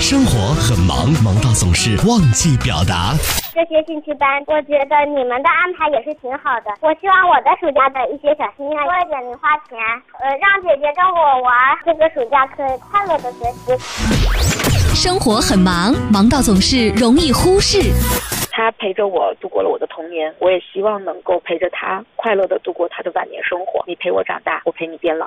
生活很忙，忙到总是忘记表达。这些兴趣班，我觉得你们的安排也是挺好的。我希望我的暑假的一些小心愿多一点零花钱，呃，让姐姐跟我玩，这个暑假可以快乐的学习。生活很忙，忙到总是容易忽视。他陪着我度过了我的童年，我也希望能够陪着他快乐的度过他的晚年生活。你陪我长大，我陪你变老。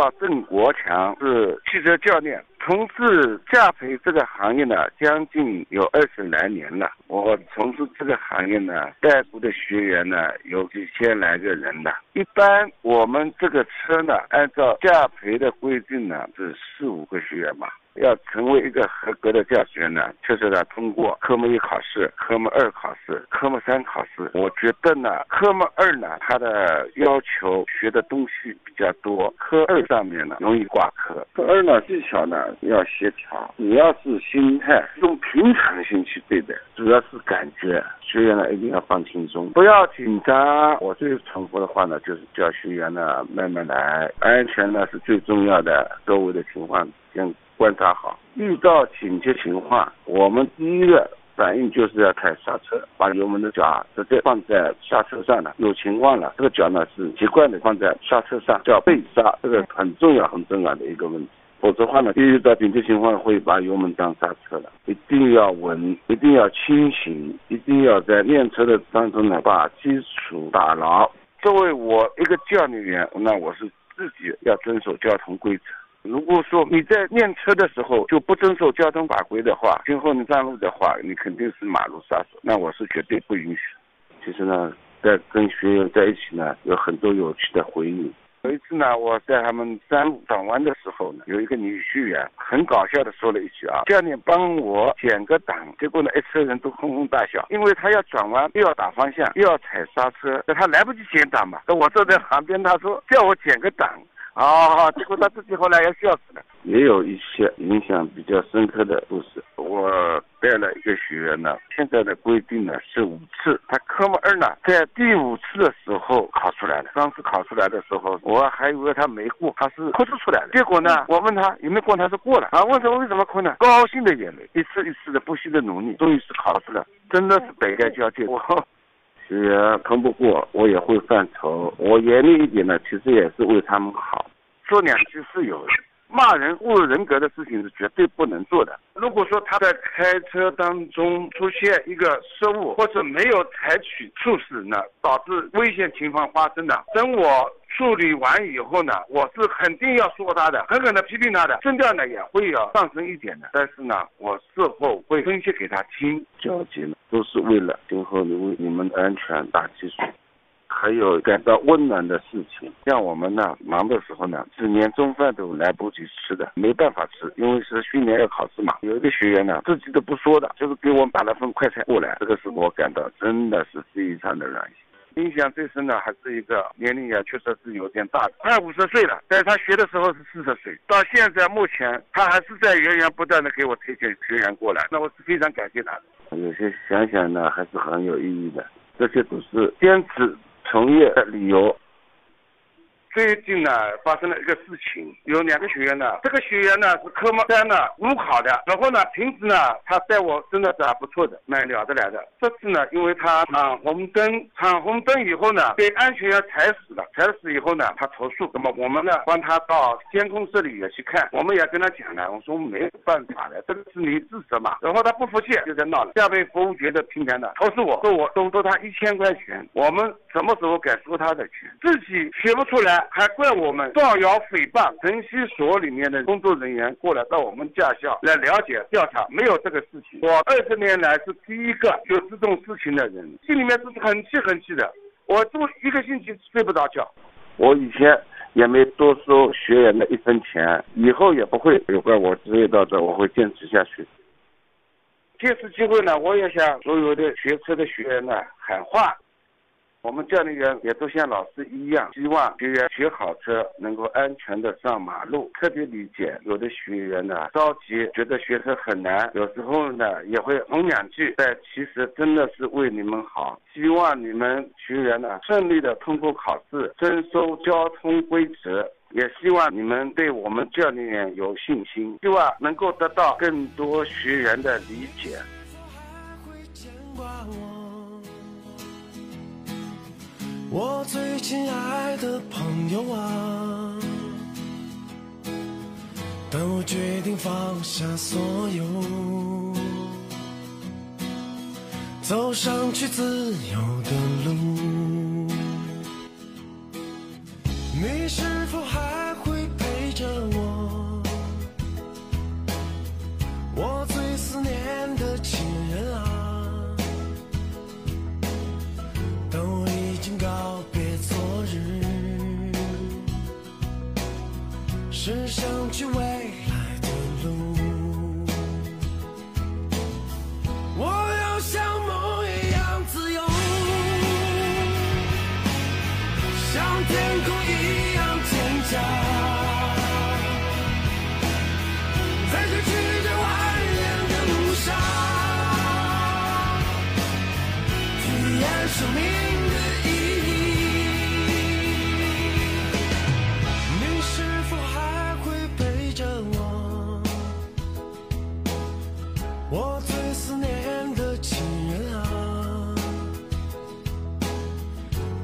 叫郑国强，是汽车教练，从事驾培这个行业呢，将近有二十来年了。我从事这个行业呢，带过的学员呢，有几千来个人的。一般我们这个车呢，按照驾培的规定呢，是四五个学员吧。要成为一个合格的驾驶员呢，确实要通过科目一考试、科目二考试、科目三考试。我觉得呢，科目二呢，它的要求学的东西比较多，科二上面呢容易挂科。科二呢，技巧呢要协调，主要是心态，用平常心去对待，主要是感觉。学员呢一定要放轻松，不要紧张。我最重复的话呢，就是叫学员呢慢慢来，安全呢是最重要的。周围的情况先。观察好，遇到紧急情况，我们第一个反应就是要踩刹车，把油门的脚直接放在刹车上了。有情况了，这个脚呢是习惯的放在刹车上，叫背刹，这个很重要、很重要的一个问题。否则话呢，遇到紧急情况会把油门当刹车了。一定要稳，一定要清醒，一定要在练车的当中呢把基础打牢。作为我一个教练员，那我是自己要遵守交通规则。如果说你在练车的时候就不遵守交通法规的话，今后你上路的话，你肯定是马路杀手，那我是绝对不允许。其实呢，在跟学员在一起呢，有很多有趣的回忆。有一次呢，我在他们山路转弯的时候呢，有一个女学员很搞笑的说了一句啊：“教练帮我减个档。”结果呢，一车人都哄哄大笑，因为他要转弯，又要打方向，又要踩刹车，他来不及减档嘛。那我坐在旁边，他说叫我减个档。啊，结果他自己后来也笑死了。也有一些影响比较深刻的故事。我带了一个学员呢，现在的规定呢是五次，他科目二呢在第五次的时候考出来了。当时考出来的时候，我还以为他没过，他是哭着出来的。结果呢，我问他有没有过，他说过了。啊，问他为什么困呢？高兴的眼泪，一次一次的不懈的努力，终于是考出了，真的是百感交集。我。也通不过，我也会犯愁。我严厉一点呢，其实也是为他们好。说两句是有，骂人侮辱人格的事情是绝对不能做的。如果说他在开车当中出现一个失误，或者没有采取措施呢，导致危险情况发生的，等我。处理完以后呢，我是肯定要说他的，狠狠的批评他的，声调呢也会要上升一点的。但是呢，我事后会分析给他听，交接呢都是为了今后你为你们的安全打基础。还有感到温暖的事情，像我们呢忙的时候呢，是连中饭都来不及吃的，没办法吃，因为是训练要考试嘛。有一个学员呢，自己都不说的，就是给我们打了份快餐过来，这个是我感到真的是非常的暖心。印象最深的还是一个年龄也确实是有点大，快五十岁了，但是他学的时候是四十岁，到现在目前他还是在源源不断的给我推荐学员过来，那我是非常感谢他的。有些想想呢，还是很有意义的，这些都是坚持从业的理由。最近呢，发生了一个事情，有两个学员呢，这个学员呢是科目三呢误考的，然后呢平时呢他带我真的是还不错的，蛮聊得来的。这次呢，因为他闯红灯，闯红灯以后呢被安全员踩死了，踩死以后呢他投诉，那么我们呢帮他到监控室里也去看，我们也跟他讲了，我说没有办法的，这个是你自责嘛。然后他不服气，就在闹了，下被服务局的平台呢投诉我说我多收他一千块钱，我们什么时候敢收他的钱？自己写不出来。还怪我们造谣诽谤，城西所里面的工作人员过来到我们驾校来了解调查，没有这个事情。我二十年来是第一个有这种事情的人，心里面是很气很气的。我住一个星期睡不着觉。我以前也没多收学员的一分钱，以后也不会。有关我职业道德，我会坚持下去。借此机会呢，我也向所有的学车的学员呢喊话。我们教练员也都像老师一样，希望学员学好车能够安全的上马路。特别理解有的学员呢着急，觉得学车很难，有时候呢也会哄两句，但其实真的是为你们好。希望你们学员呢顺利的通过考试，遵守交通规则。也希望你们对我们教练员有信心，希望能够得到更多学员的理解。我我最亲爱的朋友啊，当我决定放下所有，走上去自由的路，只想去为思念的情人啊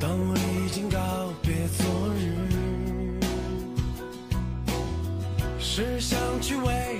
当我已经告别昨日是想去为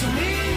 生命。